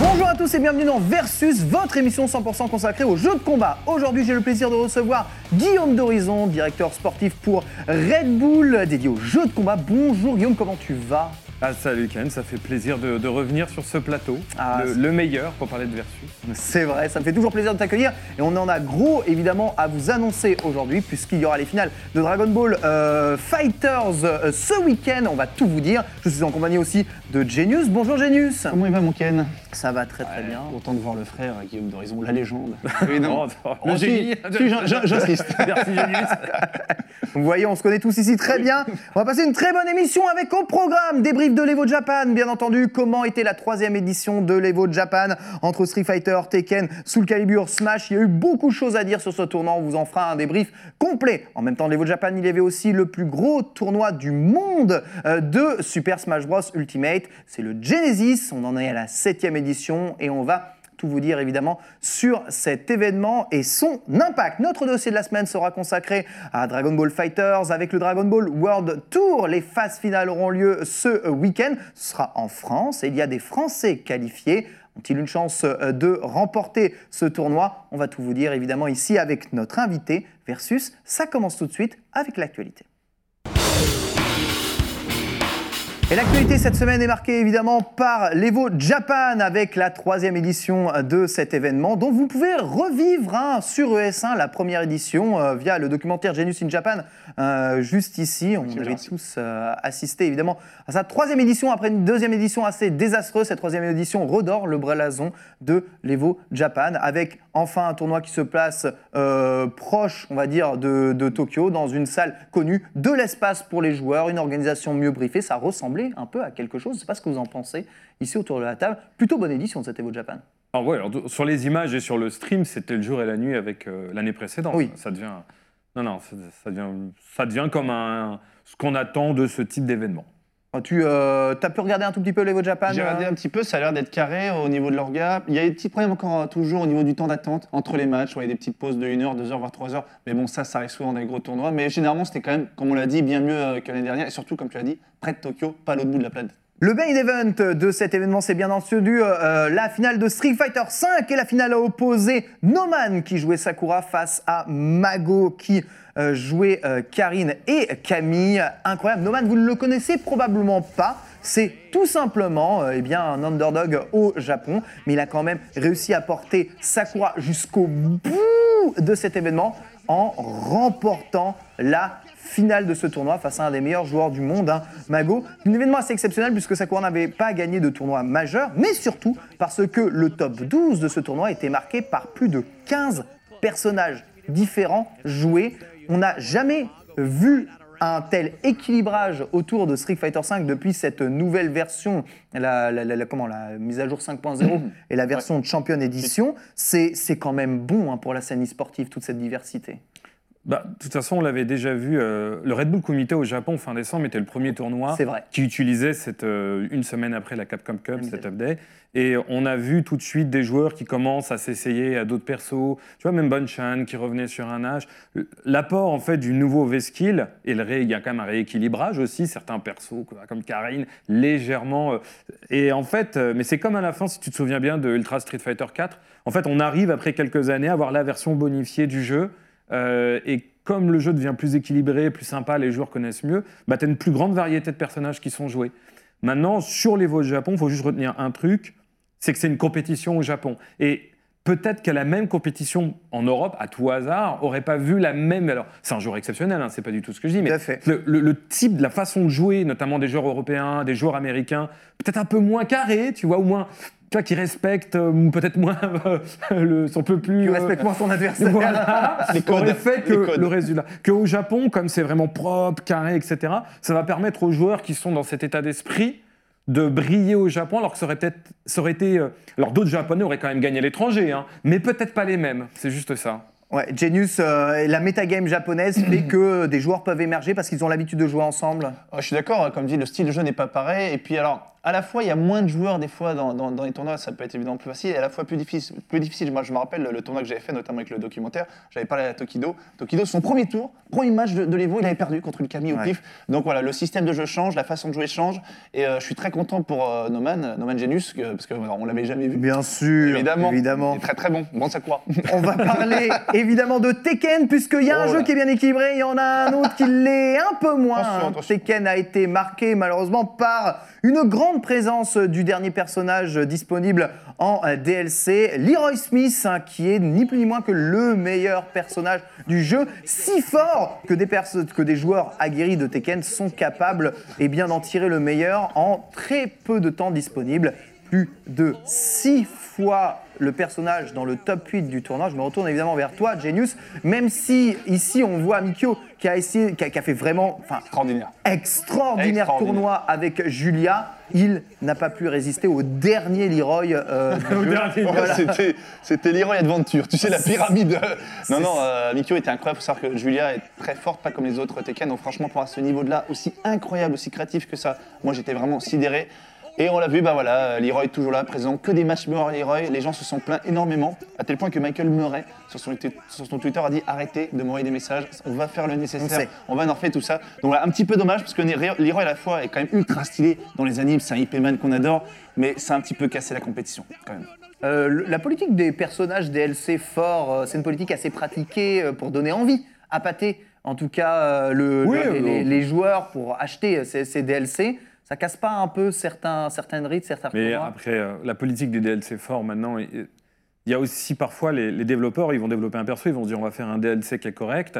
Bonjour à tous et bienvenue dans Versus, votre émission 100% consacrée aux jeux de combat. Aujourd'hui, j'ai le plaisir de recevoir Guillaume d'Horizon, directeur sportif pour Red Bull, dédié aux jeux de combat. Bonjour Guillaume, comment tu vas? Ah, salut Ken, ça fait plaisir de, de revenir sur ce plateau, Ah, le, meilleur pour parler de Versus. C'est vrai, ça me fait toujours plaisir de t'accueillir et on en a gros évidemment à vous annoncer aujourd'hui puisqu'il y aura les finales de Dragon Ball euh, Fighters euh, ce week-end. On va tout vous dire. Je suis en compagnie aussi de Genius. Bonjour Genius. Comment il va mon Ken? Ça va très très bien. Content de voir le frère Guillaume d'Horizon, la légende. Oui, Oh, oh, Le génie. Si, j'in- j'in- J'insiste. Merci Génius. Vous voyez, on se connaît tous ici très bien. On va passer une très bonne émission avec au programme de l'Evo Japan, bien entendu. Comment était la troisième édition de l'Evo Japan entre Street Fighter, Tekken, Soul Calibur, Smash? Il y a eu beaucoup de choses à dire sur ce tournoi. On vous en fera un débrief complet. En même temps, l'Evo Japan, il y avait aussi le plus gros tournoi du monde euh, de Super Smash Bros Ultimate. C'est le Genesis. On en est à la septième édition et on va tout vous dire évidemment sur cet événement et son impact. Notre dossier de la semaine sera consacré à Dragon Ball Fighters avec le Dragon Ball World Tour. Les phases finales auront lieu ce week-end. Ce sera en France et il y a des Français qualifiés. Ont-ils une chance euh, de remporter ce tournoi? On va tout vous dire évidemment ici avec notre invité versus. Ça commence tout de suite avec l'actualité. Et l'actualité cette semaine est marquée évidemment par l'Evo Japan avec la troisième édition de cet événement dont vous pouvez revivre hein, sur ES1 la première édition euh, via le documentaire Genius in Japan euh, juste ici. On avait tous euh, assisté évidemment à sa troisième édition après une deuxième édition assez désastreuse. Cette troisième édition redore le blason de l'Evo Japan avec enfin un tournoi qui se place proche, on va dire, de, de Tokyo dans une salle connue, de l'espace pour les joueurs, une organisation mieux briefée. Ça un peu à quelque chose. Je ne sais pas ce que vous en pensez ici autour de la table. Plutôt bonne édition de cette Evo Japan. Alors, ouais, alors, sur les images et sur le stream, c'était le jour et la nuit avec euh, l'année précédente. Oui. Ça devient, non, non, ça, ça devient, ça devient comme un, ce qu'on attend de ce type d'événement. Tu as pu regarder un tout petit peu l'Evo Japan J'ai regardé euh un petit peu, ça a l'air d'être carré au niveau de l'orga. Il y a des petits problèmes encore euh, toujours au niveau du temps d'attente entre les matchs. Ouais, il y a des petites pauses de 1 heure, 2 heures, voire 3 heures. Mais bon, ça, ça arrive souvent dans les gros tournois. Mais généralement, c'était quand même, comme on l'a dit, bien mieux euh, que l'année dernière. Et surtout, comme tu as dit, près de Tokyo, pas à l'autre bout de la planète. Le main event de cet événement, c'est bien entendu euh, la finale de Street Fighter V et la finale a opposé Noman qui jouait Sakura face à Mago qui euh, jouait euh, Karine et Camille. Incroyable. Noman, vous ne le connaissez probablement pas. C'est tout simplement euh, eh un underdog au Japon, mais il a quand même réussi à porter Sakura jusqu'au bout de cet événement en remportant la finale de ce tournoi face à un des meilleurs joueurs du monde, hein, Mago. Un événement assez exceptionnel puisque Sakura n'avait pas gagné de tournoi majeur, mais surtout parce que le top 12 de ce tournoi était marqué par plus de 15 personnages différents joués. On n'a jamais vu un tel équilibrage autour de Street Fighter V depuis cette nouvelle version, la, la- la- la- comment, la mise à jour 5.0 et la version de Champion Edition. C'est c'est quand même bon hein, pour la scène e-sportive, toute cette diversité. Bah, de toute façon, on l'avait déjà vu. euh, le Red Bull Comité au Japon, fin décembre, était le premier tournoi vrai. qui utilisait cette, euh, une semaine après la Capcom Cup, Limited. cet update. Et on a vu tout de suite des joueurs qui commencent à s'essayer à d'autres persos. Tu vois, même Bonchan qui revenait sur un âge. L'apport, en fait, du nouveau V-Skill, et le ré- il y a quand même un rééquilibrage aussi. Certains persos, comme Karine, légèrement. euh, et en fait, mais c'est comme à la fin, si tu te souviens bien de Ultra Street Fighter 4. En fait, on arrive après quelques années à avoir la version bonifiée du jeu. Euh, et comme le jeu devient plus équilibré, plus sympa, les joueurs connaissent mieux, bah, tu as une plus grande variété de personnages qui sont joués. Maintenant, sur les vols Japon, il faut juste retenir un truc, c'est que c'est une compétition au Japon. Et peut-être que la même compétition en Europe, à tout hasard, aurait pas vu la même... Alors, c'est un joueur exceptionnel, hein, c'est pas du tout ce que je dis, mais le, le- le type, la façon de jouer, notamment des joueurs européens, des joueurs américains, peut-être un peu moins carré, tu vois, ou moins... Tu vois, qui respectent euh, peut-être moins euh, le, son peu plus... Tu euh, respectes moins ton adversaire. voilà, Les codes, aurait fait que les le résultat. Qu'au Japon, comme c'est vraiment propre, carré, etc., ça va permettre aux joueurs qui sont dans cet état d'esprit de briller au Japon, alors que ça aurait peut-être, ça aurait été, euh, alors d'autres Japonais auraient quand même gagné à l'étranger, hein, mais peut-être pas les mêmes. C'est juste ça. Ouais, Genius, euh, la metagame japonaise fait que des joueurs peuvent émerger parce qu'ils ont l'habitude de jouer ensemble. Oh, je suis d'accord, hein, comme dit, le style de jeu n'est pas pareil. Et puis alors, à la fois, il y a moins de joueurs des fois dans, dans- dans les tournois, ça peut être évidemment plus facile, et à la fois plus difficile. Plus difficile. Moi, je me rappelle le, tournoi que j'avais fait, notamment avec le documentaire, j'avais parlé à Tokido. Tokido, son premier tour, premier match de, de l'Evo, il avait perdu contre une Camille au Ouais. pif. Donc voilà, le système de jeu change, la façon de jouer change, et euh, je suis très content pour euh, Noman, Noman Genius, que- parce qu'on l'avait jamais vu. Bien sûr, Évidemment. évidemment. Il est très très bon. Bon, ça quoi On va parler évidemment de Tekken, puisqu'il y a un Oh jeu qui est bien équilibré, il y en a un autre qui l'est un peu moins. Attention, attention. Tekken a été marqué malheureusement par une grande présence du dernier personnage disponible en euh, DLC, Leroy Smith, hein, qui est ni plus ni moins que le meilleur personnage du jeu, si fort que des, joueurs aguerris de Tekken sont capables eh d'en tirer le meilleur en très peu de temps disponible plus de 6 fois le personnage dans le top 8 du tournoi. Je me retourne évidemment vers toi, Genius, même si ici on voit Mikio qui a, essayé, qui a, qui a fait vraiment enfin, Extraordinaire. extraordinaire, Extraordinaire. tournoi avec Julia. Il n'a pas pu résister au dernier Leroy. euh. Ouais, Voilà. C'était Leroy Adventure, tu sais, la pyramide. non, non, euh, Mikio était incroyable. Il faut savoir que Julia est très forte, pas comme les autres Tekken. Donc, franchement, pour à ce niveau-là, aussi incroyable, aussi créatif que ça, moi j'étais vraiment sidéré. Et on l'a vu, bah voilà, Leroy toujours là, présent, que des matchs meilleurs Leroy. Les gens se sont plaints énormément, à tel point que Michael Murray, sur son, sur son Twitter, a dit arrêtez de m'envoyer des messages, on va faire le nécessaire, on va nerfer tout ça. Donc voilà, un petit peu dommage, parce que Leroy à la fois est quand même ultra stylé dans les animes, c'est un IP man qu'on adore, mais c'est un petit peu cassé la compétition, quand même. Euh, la politique des personnages DLC forts, euh, c'est une politique assez pratiquée euh, pour donner envie à pâter, en tout cas, le- Oui, le- les, joueurs pour acheter ces, ces DLC. Ça casse pas un peu certains, certaines rites, certains Mais après, euh, la politique des DLC forts maintenant, il y a aussi parfois les, les développeurs, ils vont développer un perso, ils vont se dire on va faire un DLC qui est correct,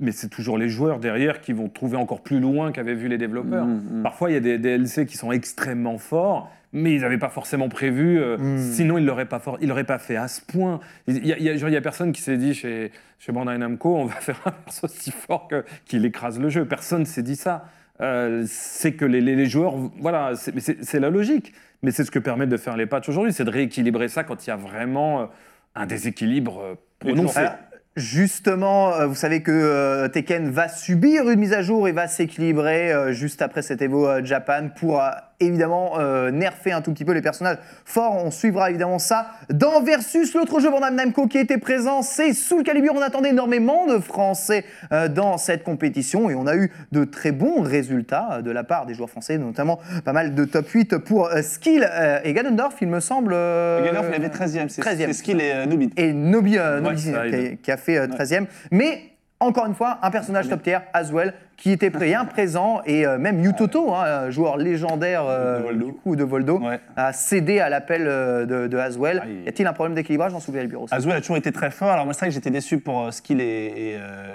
mais c'est toujours les joueurs derrière qui vont trouver encore plus loin qu'avaient vu les développeurs. Mm, Parfois, il y a des DLC qui sont extrêmement forts, mais ils n'avaient pas forcément prévu, euh, sinon ils l'auraient pas, pas fait à ce point. Il y a, personne qui s'est dit chez, chez Bandai Namco on va faire un perso si fort qu'il écrase le jeu. Personne s'est dit ça. Euh, c'est que les, les- les joueurs, voilà, c'est la logique. Mais c'est ce que permettent de faire les patchs aujourd'hui, c'est de rééquilibrer ça quand il y a vraiment euh, un déséquilibre euh, prononcé. Alors, justement, vous savez que euh, Tekken va subir une mise à jour et va s'équilibrer euh, juste après cet Evo Japan pour évidemment euh, nerfer un tout petit peu les personnages forts. On suivra évidemment ça dans Versus, l'autre jeu Bandai Namco qui était présent, c'est Soul Calibur. On attendait énormément de Français euh, dans cette compétition et on a eu de très bons résultats euh, de la part des joueurs français, notamment pas mal de top 8 pour euh, Skill et Ganondorf, il me semble. Ganondorf, il avait 13e, c'est 13e. c'est Skill et Nubit. et Nobi, qui, a, aide. qui a fait euh, 13e. Mais encore une fois, un personnage top tier, Aswell, qui était bien présent et euh, même Yutoto, hein, euh, joueur légendaire euh, De Voldo. du coup de Voldo, Ouais. a cédé à l'appel de, de Aswell. Ah, il- Y a-t-il un problème d'équilibrage dans Calibur aussi Azul a toujours été très fort. Alors moi, c'est vrai que j'étais déçu pour Skill et,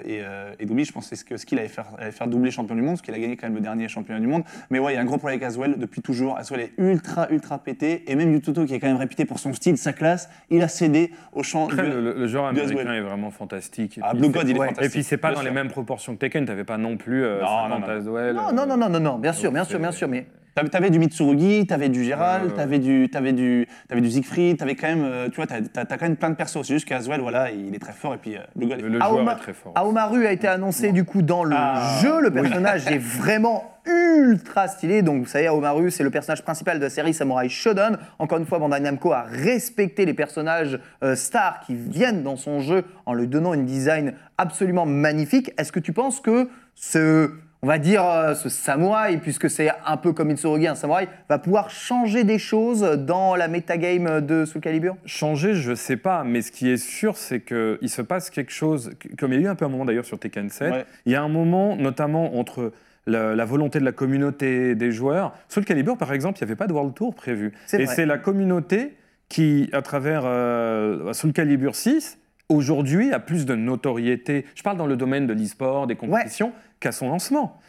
et, et, et Doumi. Je pensais que Skill allait faire, allait faire doubler champion du monde, parce qu'il a gagné quand même le dernier championnat du monde. Mais ouais, il y a un gros problème avec Azwell depuis toujours. Azwell est ultra, ultra pété. Et même Yutoto, qui est quand même réputé pour son style, sa classe, il a cédé au champ Après, du- le, le- genre américain est vraiment fantastique. Et Ah, puis Blue c'est- God, il est ouais. fantastique. Et puis c'est pas Bien dans les mêmes proportions que Tekken, t'avais pas non plus euh, Non, 50 non, non. Aswell, non, euh, non, non, non, non, non, bien sûr, bien sûr, bien sûr, mais T'avais, du Mitsurugi, t'avais du Gérald, t'avais du, t'avais du, t'avais du Siegfried, t'avais quand même, euh, tu vois, t'as, quand même plein de persos. C'est juste qu'Azwell, voilà, il est très fort et puis euh, Le, le Aoma- joueur est très fort. Aomaru a été annoncé du coup dans le Ah, jeu. Le personnage est vraiment ultra stylé. Donc vous savez, Aomaru, c'est le personnage principal de la série Samurai Shodown. Encore une fois, Bandai Namco a respecté les personnages euh, stars qui viennent dans son jeu en lui donnant une design absolument magnifique. Est-ce que tu penses que ce on va dire euh, ce samouraï, puisque c'est un peu comme Itsurugi, un samouraï, va pouvoir changer des choses dans la metagame de Soul Calibur? Changer, je sais pas, mais ce qui est sûr, c'est qu'il se passe quelque chose, comme il y a eu un peu un moment d'ailleurs sur Tekken 7, Ouais. il y a un moment notamment entre la, la volonté de la communauté des joueurs. Le Calibur, par exemple, il n'y avait pas de World Tour prévu. Et c'est la communauté qui, à travers euh, Soul Calibur 6, aujourd'hui a plus de notoriété. Je parle dans le domaine de l'e-sport, des compétitions, qu'à son lancement.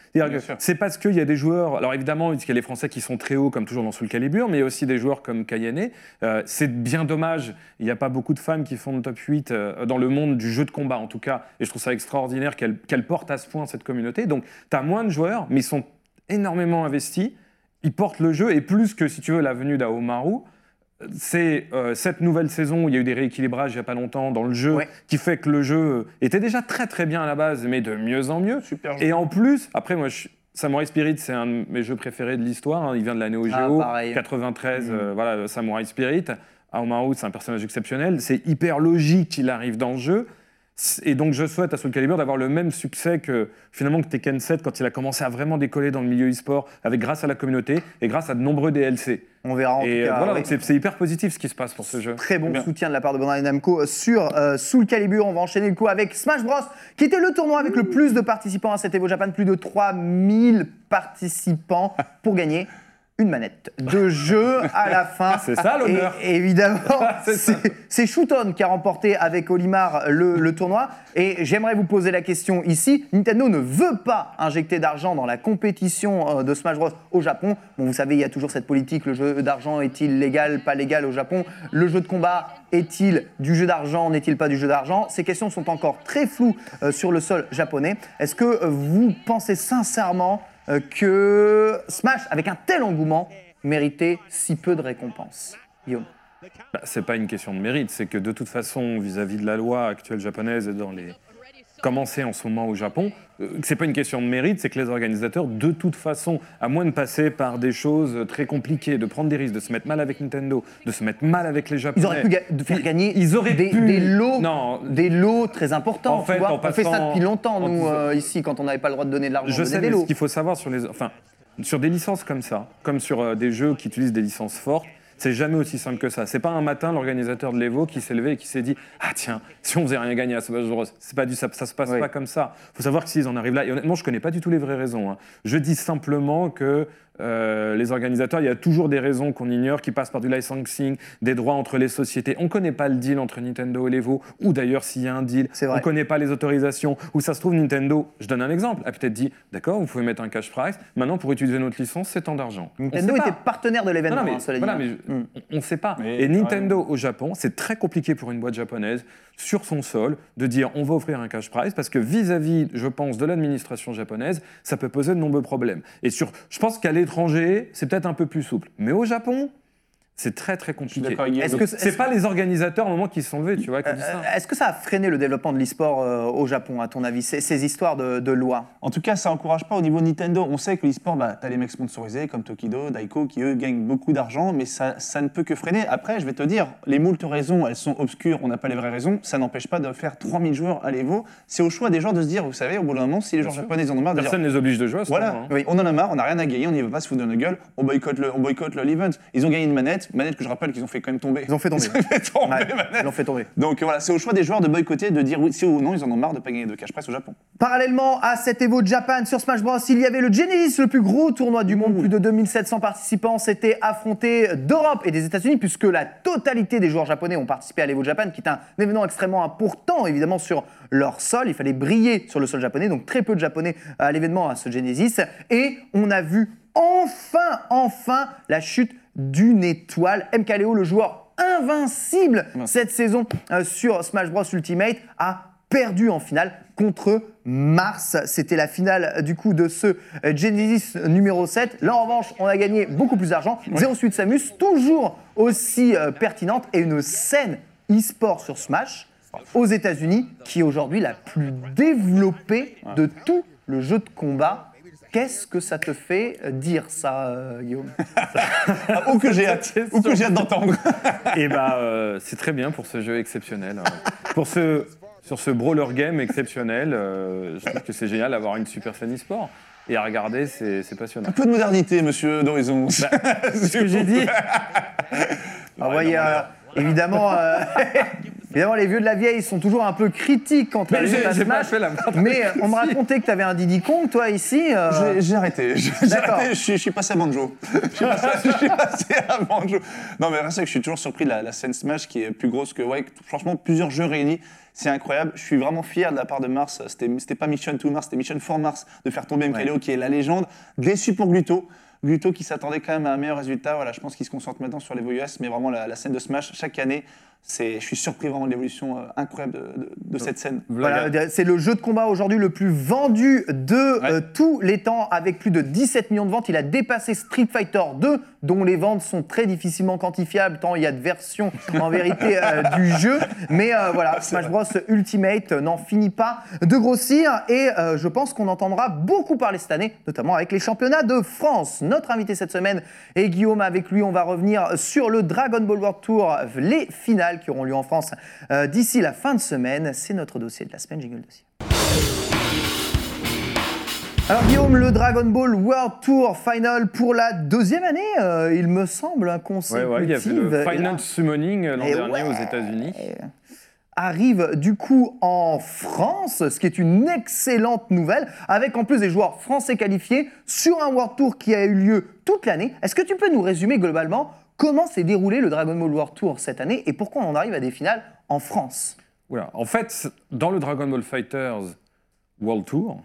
C'est parce qu'il y a des joueurs, alors évidemment, il y a les Français qui sont très hauts, comme toujours dans Soul Calibur, mais il y a aussi des joueurs comme Kayane. Euh, c'est bien dommage, il n'y a pas beaucoup de femmes qui font le top 8 euh, dans le monde du jeu de combat, en tout cas, et je trouve ça extraordinaire qu'elles qu'elles portent à ce point cette communauté. Donc, tu as moins de joueurs, mais ils sont énormément investis, ils portent le jeu, et plus que, si tu veux, la venue d'Aomaru, c'est euh, cette nouvelle saison où il y a eu des rééquilibrages il n'y a pas longtemps dans le jeu, Ouais. qui fait que le jeu était déjà très très bien à la base, mais de mieux en mieux. super jeu. Et en plus, après, moi, je- Samurai Spirit, c'est un de mes jeux préférés de l'histoire. hein. Il vient de la Neo Ah, Geo, pareil. 93, euh, voilà, Samurai Spirit. Aomaru, c'est un personnage exceptionnel. C'est hyper logique qu'il arrive dans le jeu. Et donc, je souhaite à Soul Calibur d'avoir le même succès que finalement que Tekken 7 quand il a commencé à vraiment décoller dans le milieu e-sport, avec grâce à la communauté et grâce à de nombreux DLC. On verra en et tout euh, cas. voilà, c'est hyper positif ce qui se passe pour ce jeu. Très bon Bien. soutien de la part de Bandai Namco sur euh, Soul Calibur. On va enchaîner le coup avec Smash Bros, qui était le tournoi avec le plus de participants à cet Evo Japan, plus de 3000 participants pour gagner une manette de jeu à la fin. C'est ça, l'honneur. Et évidemment, C'est Shooton qui a remporté avec Olimar le, le tournoi. Et j'aimerais vous poser la question ici. Nintendo ne veut pas injecter d'argent dans la compétition euh, de Smash Bros au Japon. Bon, vous savez, il y a toujours cette politique. Le jeu d'argent est-il légal, pas légal au Japon? Le jeu de combat est-il du jeu d'argent, n'est-il pas du jeu d'argent? Ces questions sont encore très floues euh, sur le sol japonais. Est-ce que vous pensez sincèrement que Smash, avec un tel engouement, méritait si peu de récompenses. Guillaume. Bah, c'est pas une question de mérite, c'est que de toute façon, vis-à-vis de la loi actuelle japonaise et dans les commencées en ce moment au Japon, euh, c'est pas une question de mérite, c'est que les organisateurs, de toute façon, à moins de passer par des choses très compliquées, de prendre des risques, de se mettre mal avec Nintendo, de se mettre mal avec les Japonais. Ils auraient pu ga- faire gagner Ils auraient des, pu- des lots, Non. des lots très importants. En tu fait, vois. en on fait ça depuis longtemps, nous, euh, ici, quand on n'avait pas le droit de donner de l'argent. Je sais, des mais lots. ce qu'il faut savoir sur les, enfin, sur des licences comme ça, comme sur euh, des jeux qui utilisent des licences fortes, c'est jamais aussi simple que ça. C'est pas un matin l'organisateur de l'Evo qui s'est levé et qui s'est dit ah tiens si on faisait rien gagner à Smash Bros. C'est pas du ça, ça se passe Oui. pas comme ça. Faut savoir que s'ils en arrivent là et honnêtement je connais pas du tout les vraies raisons. hein. Je dis simplement que euh, les organisateurs, il y a toujours des raisons qu'on ignore qui passent par du licensing, des droits entre les sociétés. On connaît pas le deal entre Nintendo et l'Evo, ou d'ailleurs s'il y a un deal, on vrai. connaît pas les autorisations. Où ça se trouve Nintendo, je donne un exemple, a peut-être dit d'accord, vous pouvez mettre un cash price. Maintenant pour utiliser notre licence, c'est tant d'argent. On Nintendo sait pas. était partenaire de l'événement, Non, non, mais, hein, cela dit. voilà, mais je- Mm. on ne sait pas. Mais, et Nintendo au Japon, c'est très compliqué pour une boîte japonaise sur son sol de dire on va offrir un cash prize parce que vis-à-vis, je pense, de l'administration japonaise, ça peut poser de nombreux problèmes. Et sur, je pense qu'à l'étranger, c'est peut-être un peu plus souple. Mais au Japon, c'est très très compliqué. Est-ce que- c'est est-ce- pas les organisateurs au moment qui se sont levés, tu vois, ça? Euh, Est-ce que ça a freiné le développement de l'e-sport euh, au Japon, à ton avis, ces, ces histoires de, de loi En tout cas, ça encourage pas au niveau Nintendo. On sait que l'e-sport, bah, tu as les mecs sponsorisés comme Tokido, Daiko, qui eux gagnent beaucoup d'argent, mais ça, ça ne peut que freiner. Après, je vais te dire, les moultes raisons, elles sont obscures, on n'a pas les vraies raisons. Ça n'empêche pas de faire 3000 joueurs à l'Evo. C'est au choix des joueurs de se dire, vous savez, au bout d'un moment, si les joueurs sûr. japonais ils en ont marre de Personne ne les oblige de jouer à ce voilà, moment, hein. Oui. on en a marre, on n'a rien à gagner, on n'y va pas se foutre dans la gueule, on boycotte le, on boycotte le l'event. Ils ont gagné une manette, manette que je rappelle qu'ils ont fait quand même tomber. Ils ont fait tomber. Ils ont fait tomber, Ouais, manette. Ils l'ont fait tomber. Donc voilà, c'est au choix des joueurs de boycotter, de dire oui, si ou non, ils en ont marre de pas gagner de cash price au Japon. Parallèlement à cet Evo Japan sur Smash Bros, il y avait le Genesis, le plus gros tournoi du monde. Plus de 2700 participants s'étaient affrontés d'Europe et des États-Unis, puisque la totalité des joueurs japonais ont participé à l'Evo Japan, qui est un événement extrêmement important, évidemment, sur leur sol. Il fallait briller sur le sol japonais, donc très peu de Japonais à l'événement, à ce Genesis. Et on a vu enfin, enfin, la chute d'une étoile. MKLeo, le joueur invincible cette saison euh, sur Smash Bros Ultimate, a perdu en finale contre Mars. C'était la finale euh, du coup de ce euh, Genesis numéro 7. Là en revanche, on a gagné beaucoup plus d'argent. Zero Suite Samus, toujours aussi euh, pertinente et une scène e-sport sur Smash aux États-Unis qui est aujourd'hui la plus développée de tout le jeu de combat. Qu'est-ce que ça te fait euh, dire ça, euh, Guillaume Ah, ou que j'ai hâte, ou que j'ai hâte d'entendre. Et bah, euh, c'est très bien pour ce jeu exceptionnel. hein. pour ce, sur ce brawler game exceptionnel, euh, je trouve que c'est génial d'avoir une super scène e-sport. Et à regarder, c'est passionnant. Un peu de modernité, monsieur d'Horizon. C'est ce que j'ai dit. Ah, voyez, euh, évidemment, euh, évidemment, les vieux de la vieille sont toujours un peu critiques quand j'ai jouent à Smash. la Mais euh, on me racontait que tu avais un Diddy Kong, toi, ici. euh, J'ai- J'ai arrêté. J'ai D'accord. arrêté, je, suis- je suis passé à Banjo. Je suis passé, je suis passé à Banjo. Non, mais c'est que je suis toujours surpris de la, la scène Smash qui est plus grosse que. Ouais, franchement, plusieurs jeux réunis. C'est incroyable. Je suis vraiment fier de la part de Mars. C'était c'était pas Mission to Mars, c'était Mission for Mars de faire tomber MKLeo qui est la légende. Déçu pour Gluto. Gluto qui s'attendait quand même à un meilleur résultat. Voilà, je pense qu'il se concentre maintenant sur les US, mais vraiment la, la scène de Smash chaque année. C'est, je suis surpris vraiment de l'évolution euh, incroyable de, de- de cette scène. Voilà, c'est le jeu de combat aujourd'hui le plus vendu de Ouais. euh, tous les temps, avec plus de 17 millions de ventes. Il a dépassé Street Fighter 2, dont les ventes sont très difficilement quantifiables, tant il y a de versions en vérité euh, du jeu. Mais euh, voilà, Smash Bros Ultimate n'en finit pas de grossir, et euh, je pense qu'on entendra beaucoup parler cette année, notamment avec les championnats de France. Notre invité cette semaine est Guillaume. Avec lui, on va revenir sur le Dragon Ball World Tour, les finales qui auront lieu en France euh, d'ici la fin de semaine. C'est notre dossier de la semaine, Jingle Dossier. Alors Guillaume, le Dragon Ball World Tour Final pour la deuxième année, euh, il me semble, un Ouais, consécutive. ouais, il y a le Final là, Summoning euh, l'an dernier ouais. aux États-Unis. arrive du coup en France, ce qui est une excellente nouvelle, avec en plus des joueurs français qualifiés sur un World Tour qui a eu lieu toute l'année. Est-ce que tu peux nous résumer globalement comment s'est déroulé le Dragon Ball World Tour cette année et pourquoi on en arrive à des finales en France? En fait, dans le Dragon Ball Fighters World Tour,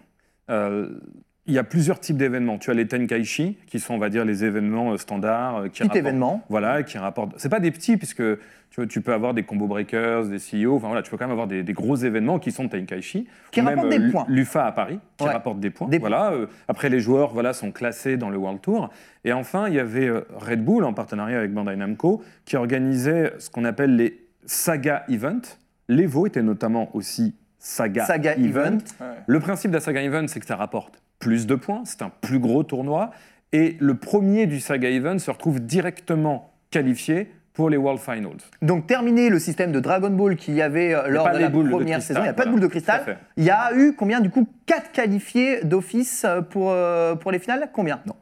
euh, il y a plusieurs types d'événements. Tu as les Tenkaichi, qui sont, on va dire, les événements euh, standards. euh, qui Petit événement. Voilà, qui rapportent. C'est pas des petits, puisque tu, vois, tu peux avoir des combo breakers, des CEO. Enfin voilà, tu peux quand même avoir des, des gros événements qui sont Tenkaichi. Qui Ou même, rapportent des euh, points. L'UFA à Paris, qui Ouais. rapporte des points. Des voilà. euh, après, les joueurs voilà, sont classés dans le World Tour. Et enfin, il y avait Red Bull, en partenariat avec Bandai Namco, qui organisait ce qu'on appelle les Saga Event. L'Evo était notamment aussi Saga, Saga Event. Le principe de la Saga Event, c'est que ça rapporte plus de points, c'est un plus gros tournoi, et le premier du Saga Event se retrouve directement qualifié pour les World Finals. Donc terminé le système de Dragon Ball qu'il y avait euh, lors de la de première saison, il n'y a pas de boule de cristal. Il y a eu combien du coup 4 qualifiés d'office euh, pour, euh, pour les finales? Combien? Non.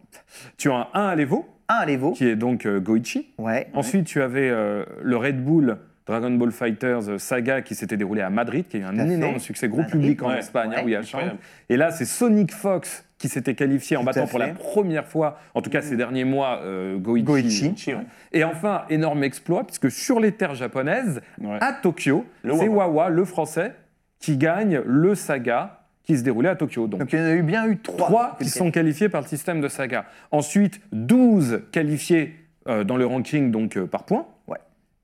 Tu as un 1 à l'Evo, Un à l'Evo. qui est donc euh, Goichi. Ouais. Ensuite, tu avais euh, le Red Bull Dragon Ball Fighters euh, Saga qui s'était déroulé à Madrid, qui a eu un fait. énorme succès, gros Madrid, public en ouais. Espagne, hein, Ouais, où il y a le incroyable. champ. Et là, c'est Sonic Fox qui s'était qualifié en battant pour la première fois, en tout cas ces derniers mois, euh, Goichi. Goichi. Chi, ouais. Et enfin, énorme exploit, puisque sur les terres japonaises, Ouais. à Tokyo, Le c'est Wawa. Wawa, le français, qui gagne le saga qui se déroulait à Tokyo. Donc, Donc il y en a eu bien eu 3. trois qui sont qualifiés par le système de saga. Ensuite, 12 qualifiés euh, dans le ranking donc euh, par points.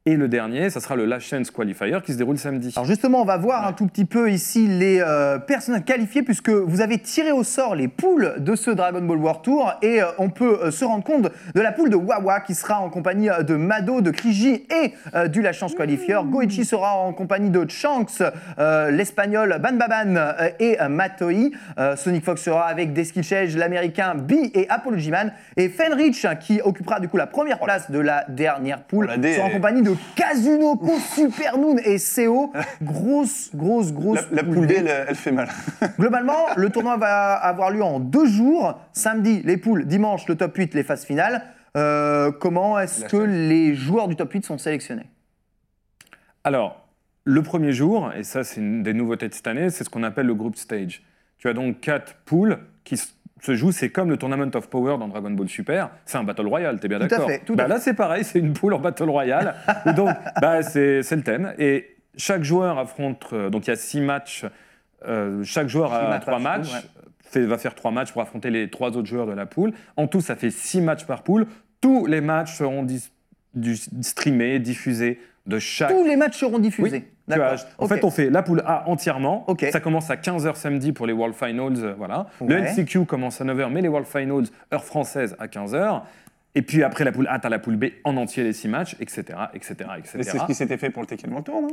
Et le dernier, ça sera le Last Chance Qualifier qui se déroule samedi. Alors justement, on va voir un tout petit peu ici les euh, personnes qualifiées puisque vous avez tiré au sort les poules de ce Dragon Ball World Tour et euh, on peut euh, se rendre compte de la poule de Wawa qui sera en compagnie euh, de Mado, de Kriji et euh, du La Chance Qualifier. Goichi sera en compagnie de Shanks, euh, l'espagnol Banbaban euh, et euh, Matoi. Euh, Sonic Fox sera avec Deskilchej, l'américain B et Apollo G-Man. Et Fenrich qui occupera du coup la première place de la dernière poule Oh, sera en compagnie de Kazunoko, Supernoon et CO. Grosse, grosse, grosse. La, la poule D, elle, elle fait mal. Globalement, le tournoi va avoir lieu en deux jours. Samedi, les poules. Dimanche, le top 8, les phases finales. Euh, comment est-ce que les joueurs du top 8 sont sélectionnés? Alors, le premier jour, et ça c'est une des nouveautés de cette année, c'est ce qu'on appelle le group stage. Tu as donc quatre poules qui se jouent, c'est comme le Tournament of Power dans Dragon Ball Super, c'est un Battle Royale, t'es bien Tout à d'accord fait, tout à Bah fait. Là c'est pareil, c'est une poule en Battle Royale, donc bah, c'est le thème. Et chaque joueur affronte, euh, donc il y a six matchs, euh, chaque joueur Six a matchs trois matchs, fait- va faire trois matchs pour affronter les trois autres joueurs de la poule. En tout, ça fait six matchs par poule. Tous les matchs seront dis- du- streamés, diffusés de chaque Tous les matchs seront diffusés. oui, tu en fait, on fait la poule A entièrement. Ça commence à 15h samedi pour les World Finals. euh, voilà. Le. NCQ commence à 9h, mais les World Finals, heure française, à 15h. Et puis après la poule A, tu as la poule B en entier, les 6 matchs, etc. etc., Et etc. c'est ce qui s'était fait pour le Tekken World Tour, non?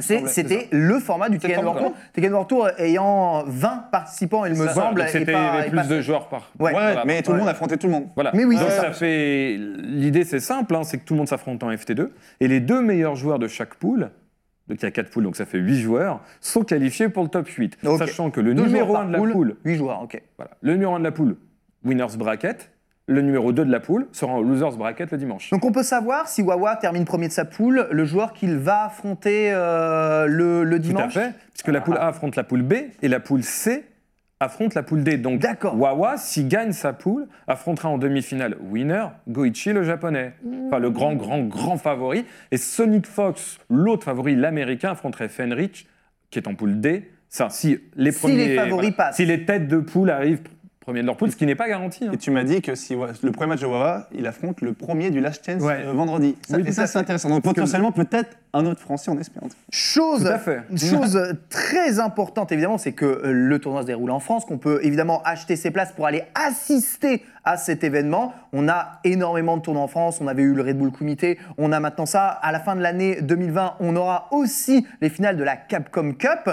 C'était le format du Tekken World format. Tour. Tekken World Tour ayant 20 participants, il me semble. c'était plus pas- de joueurs par. Ouais. Ouais, Voilà. mais tout le monde affrontait tout le monde. Voilà. Mais oui, Donc c'est ça ça. fait. L'idée, c'est simple, hein, c'est que tout le monde s'affronte en FT2. Et les deux meilleurs joueurs de chaque poule, donc il y a 4 poules, donc ça fait 8 joueurs, sont qualifiés pour le top 8. Ok. Sachant que le Deux numéro joueurs 1 par de la poule 8 joueurs, ok. Voilà. Le numéro 1 de la poule, Winners Bracket. Le numéro 2 de la poule sera en Losers Bracket le dimanche. Donc on peut savoir si Wawa termine premier de sa poule, le joueur qu'il va affronter euh, le, le Tout à dimanche. fait, puisque la poule A affronte la poule B et la poule C affronte la poule D. Donc. Wawa, s'il gagne sa poule, affrontera en demi-finale Winner, Goichi le japonais. Enfin le grand, grand, grand favori. Et Sonic Fox, l'autre favori, l'américain, affronterait Fenrich, qui est en poule D. Ça, si les Si premiers, les favoris passent. Si les têtes de poule arrivent premier de leur poule, ce qui n'est pas garanti. hein. Et tu m'as dit que si ouais, le premier match de Wawa, il affronte le premier du Last Chance Ouais. euh, vendredi. Ça, Oui, et ça, c'est intéressant. Donc potentiellement, peut-être un autre Français, on espère. Chose, chose très importante, évidemment, c'est que euh, le tournoi se déroule en France, qu'on peut évidemment acheter ses places pour aller assister à cet événement. On a énormément de tournois en France, on avait eu le Red Bull Comité, on a maintenant ça. À la fin de l'année 2020, on aura aussi les finales de la Capcom Cup.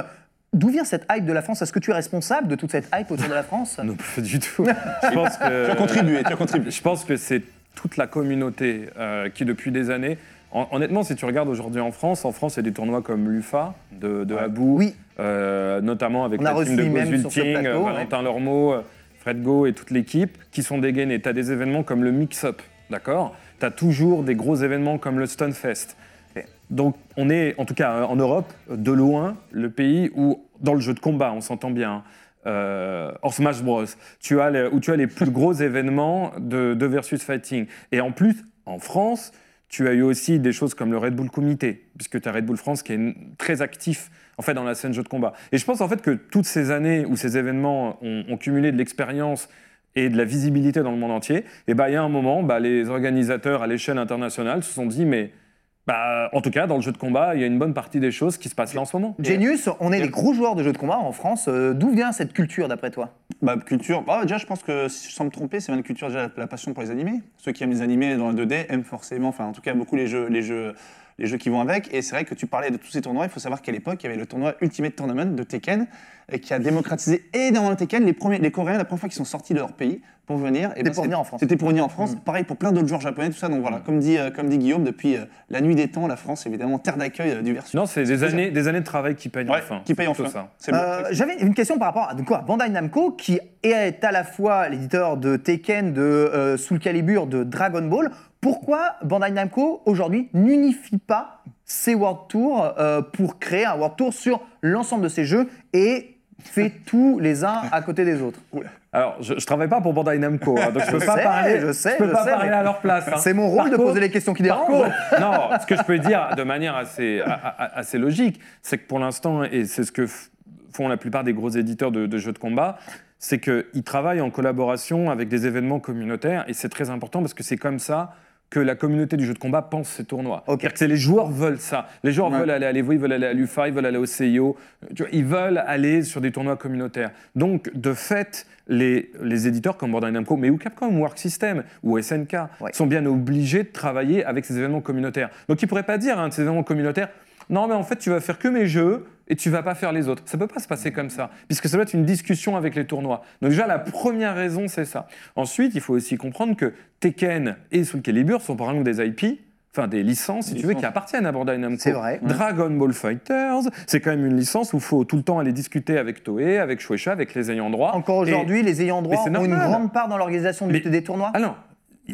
D'où vient cette hype de la France? Est-ce que tu es responsable de toute cette hype autour de la France? Non, pas du tout. Je pense que, Tu as contribué, tu as contribué. Je pense que c'est toute la communauté euh, qui, depuis des années. Hon- Honnêtement, si tu regardes aujourd'hui en France, en France, il y a des tournois comme l'UFA de, de Ouais. Abou, Oui. euh, notamment avec la team de Gozulting, ouais. Valentin Lormeau, euh, Fred Go et toute l'équipe qui sont dégainés. Tu as des événements comme le Mix-Up, d'accord? Tu as toujours des gros événements comme le Stunfest. Donc, on est, en tout cas en Europe, de loin, le pays où, dans le jeu de combat, on s'entend bien, euh, hors Smash Bros, tu as où tu as les plus gros événements de, versus fighting. Et en plus, en France, tu as eu aussi des choses comme le Red Bull Comité, puisque tu as Red Bull France qui est très actif en fait dans la scène jeu de combat. Et je pense en fait que toutes ces années où ces événements ont, cumulé de l'expérience et de la visibilité dans le monde entier, et ben il y a un moment, bah, les organisateurs à l'échelle internationale se sont dit mais bah, en tout cas dans le jeu de combat, il y a une bonne partie des choses qui se passent là en ce moment. Genius, on est Et- des gros joueurs de jeux de combat en France. Euh, D'où vient cette culture d'après toi? Bah, culture. Bah, déjà, je pense que, si- sans me tromper, c'est une culture, déjà, la, la passion pour les animés. Ceux qui aiment les animés dans le 2D aiment forcément, enfin, en tout cas, beaucoup les jeux, les jeux, les jeux qui vont avec. Et c'est vrai que tu parlais de tous ces tournois. Il faut savoir qu'à l'époque, il y avait le tournoi Ultimate Tournament de Tekken, et qui a démocratisé énormément Tekken. Les, premiers, les Coréens, la première fois qu'ils sont sortis de leur pays pour venir. et C'était ben, pour venir en France. C'était pour venir en France. Pareil pour plein d'autres joueurs japonais, tout ça. Donc voilà, comme dit, euh, comme dit Guillaume, depuis euh, la nuit des temps, la France, évidemment, terre d'accueil euh, du versus. Non, c'est des années, des années de travail qui payent Ouais, enfin. qui paye C'est plutôt enfin. ça. Euh, J'avais une question par rapport à donc quoi, Bandai Namco, qui est à la fois l'éditeur de Tekken, de euh, Soul Calibur, de Dragon Ball. Pourquoi Bandai Namco aujourd'hui n'unifie pas ses World Tours euh, pour créer un World Tour sur l'ensemble de ses jeux et fait tous les uns à côté des autres? Alors, je, je travaille pas pour Bandai Namco, hein, donc je peux Je pas sais, parler. je sais, peux je pas sais, parler mais à leur place. hein. C'est mon rôle Par de contre- poser les questions qui dérangent. non, ce que je peux dire de manière assez, a- a- assez logique, c'est que pour l'instant, et c'est ce que font la plupart des gros éditeurs de, de jeux de combat, c'est qu'ils travaillent en collaboration avec des événements communautaires, et c'est très important parce que c'est comme ça que la communauté du jeu de combat pense ces tournois. Ok. C'est-à-dire que c'est les joueurs veulent ça. Les joueurs Ouais. veulent aller à l'Evo, ils veulent aller à l'UFA, ils veulent aller au CIO. Ils veulent aller sur des tournois communautaires. Donc, de fait, les, les éditeurs comme Bandai Namco, mais ou Capcom, ou Arc System, ou SNK, Ouais. sont bien obligés de travailler avec ces événements communautaires. Donc, ils ne pourraient pas dire, un de ces événements communautaires, non, mais en fait, tu vas faire que mes jeux et tu vas pas faire les autres. Ça peut pas se passer comme ça, puisque ça doit être une discussion avec les tournois. Donc déjà, la première raison, c'est ça. Ensuite, il faut aussi comprendre que Tekken et Soul Calibur sont par exemple des IP, enfin des licences, si tu veux, qui appartiennent à Bandai Namco. C'est vrai. Dragon Ball Fighters, c'est quand même une licence où il faut tout le temps aller discuter avec Toei, avec Shueisha, avec les ayants droit. Encore Et- aujourd'hui, les ayants droit ont une grande part dans l'organisation Mais- des tournois. Ah non,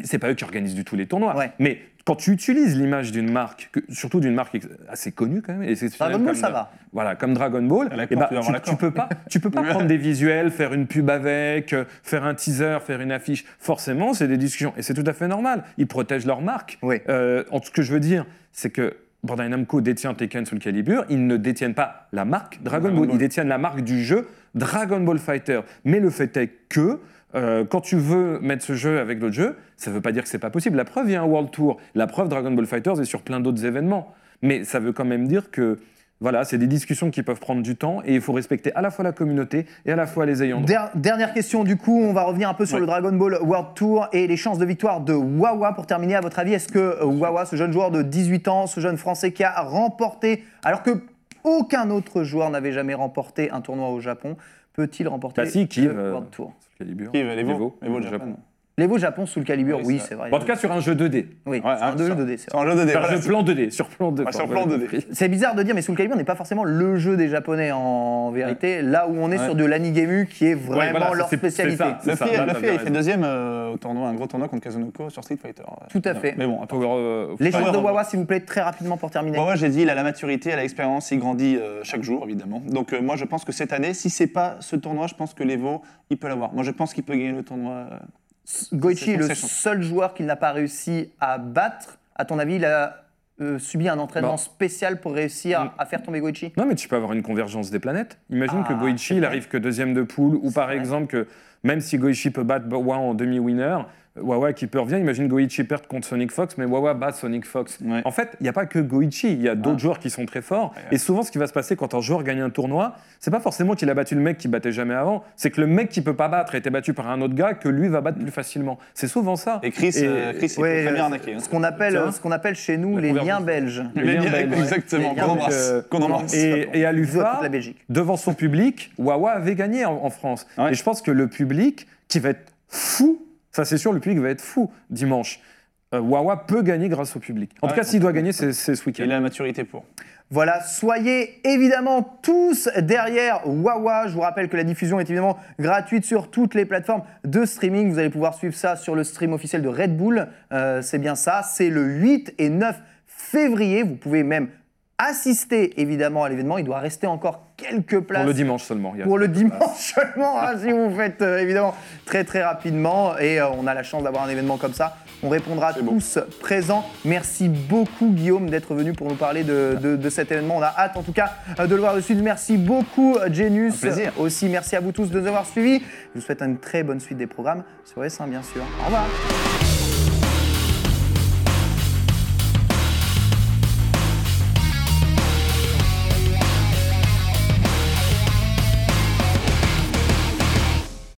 c'est pas eux qui organisent du tout les tournois. Ouais. Mais quand tu utilises l'image d'une marque, que- surtout d'une marque assez connue quand même, et c'est Dragon Ball, ça va. Voilà, comme Dragon Ball, eh ben, tu tu, peux pas, tu peux pas prendre des visuels, faire une pub avec, euh, faire un teaser, faire une affiche. Forcément, c'est des discussions et c'est tout à fait normal. Ils protègent leur marque. Oui. Euh, en tout ce que je veux dire, c'est que Bandai Namco détient Tekken sous le calibre, ils ne détiennent pas la marque Dragon, Dragon Ball, Ball. ils détiennent la marque du jeu Dragon Ball Fighter. Mais le fait est que euh, quand tu veux mettre ce jeu avec d'autres jeux, ça ne veut pas dire que c'est pas possible. La preuve, il y a un World Tour. La preuve, Dragon Ball Fighters est sur plein d'autres événements. Mais ça veut quand même dire que voilà, c'est des discussions qui peuvent prendre du temps et il faut respecter à la fois la communauté et à la fois les ayants droit. Der- dernière question du coup, on va revenir un peu sur Ouais. le Dragon Ball World Tour et les chances de victoire de Wawa. Pour terminer, à votre avis, est-ce que Wawa, ce jeune joueur de 18 ans, ce jeune Français qui a remporté, alors que aucun autre joueur n'avait jamais remporté un tournoi au Japon, peut-il remporter Bah si, le euh, World Tour? Calibur, Qui, les veaux Les veaux, Japon. L'Evo Japon sous le calibre, Oui, oui, c'est vrai. En tout cas, sur un jeu 2D. oui, Ouais, c'est un hein, jeu ça. 2D, c'est Sur un jeu. Sur plan 2D. Sur plan 2D. Ouais, sur plan j'ai 2D. compris. C'est bizarre de dire, mais Soul Calibur n'est pas forcément le jeu des Japonais en vérité, là où on est Ouais. sur de l'anigemu qui est vraiment voilà, leur c'est- c'est spécialité. Le fait, le il fait deuxième euh, au tournoi, un gros tournoi contre Kazunoko sur Street Fighter. Tout à fait. Mais bon, euh, Les chances de Wawa, s'il vous plaît, très rapidement pour terminer. Moi, j'ai dit, il a la maturité, il a l'expérience, il grandit euh, chaque jour, évidemment. Donc, moi, je pense que cette année, si c'est pas ce tournoi, je pense que l'Evo, il peut l'avoir. Moi, je pense qu'il peut gagner le tournoi. Goichi est le seul joueur qu'il n'a pas réussi à battre. À ton avis, il a euh, subi un entraînement Non. spécial pour réussir Mm. à faire tomber Goichi Non, mais tu peux avoir une convergence des planètes. Imagine Ah, que Goichi, il vrai. arrive que deuxième de poule, ou par vrai. exemple que même si Goichi peut battre Wawa en demi-winner, Wawa qui peut revenir, imagine Goichi perd contre Sonic Fox, mais Wawa bat Sonic Fox. Ouais. En fait, il n'y a pas que Goichi, il y a d'autres Ah. joueurs qui sont très forts. Et souvent, ce qui va se passer quand un joueur gagne un tournoi, c'est pas forcément qu'il a battu le mec qui battait jamais avant, c'est que le mec qui peut pas battre a été battu par un autre gars que lui va battre plus facilement. C'est souvent ça. Et Chris, Et- euh, Chris il Ouais, peut très bien euh, arnaquer. hein. Ce qu'on appelle, ce qu'on appelle chez nous les liens belges. Les Les liens belges. Exactement, qu'on embrasse. embrasse. Et, et à l'UFA, toute la Belgique. devant son public, Wawa avait gagné en, en France. Ouais. Et je pense que le public, qui va être fou, ça c'est sûr, le public va être fou dimanche. Euh, Wawa peut gagner grâce au public. En Ouais, tout cas, s'il doit gagner, c'est c'est ce week-end. Il a la maturité pour. Voilà, soyez évidemment tous derrière Wawa. Je vous rappelle que la diffusion est évidemment gratuite sur toutes les plateformes de streaming. Vous allez pouvoir suivre ça sur le stream officiel de Red Bull. Euh, c'est bien ça. C'est le 8 et 9 février. Vous pouvez même assister évidemment à l'événement. Il doit rester encore quelques places. Pour le dimanche seulement. il y a- Pour le dimanche seulement, hein, si vous faites euh, évidemment très très rapidement. Et euh, on a la chance d'avoir un événement comme ça. On répondra tous présents. Merci beaucoup Guillaume d'être venu pour nous parler de, de- de cet événement. On a hâte en tout cas euh, de le voir de suite. Merci beaucoup Genius. Un plaisir. Aussi merci à vous tous de nous avoir suivis. Je vous souhaite une très bonne suite des programmes sur S1 bien sûr. Au revoir.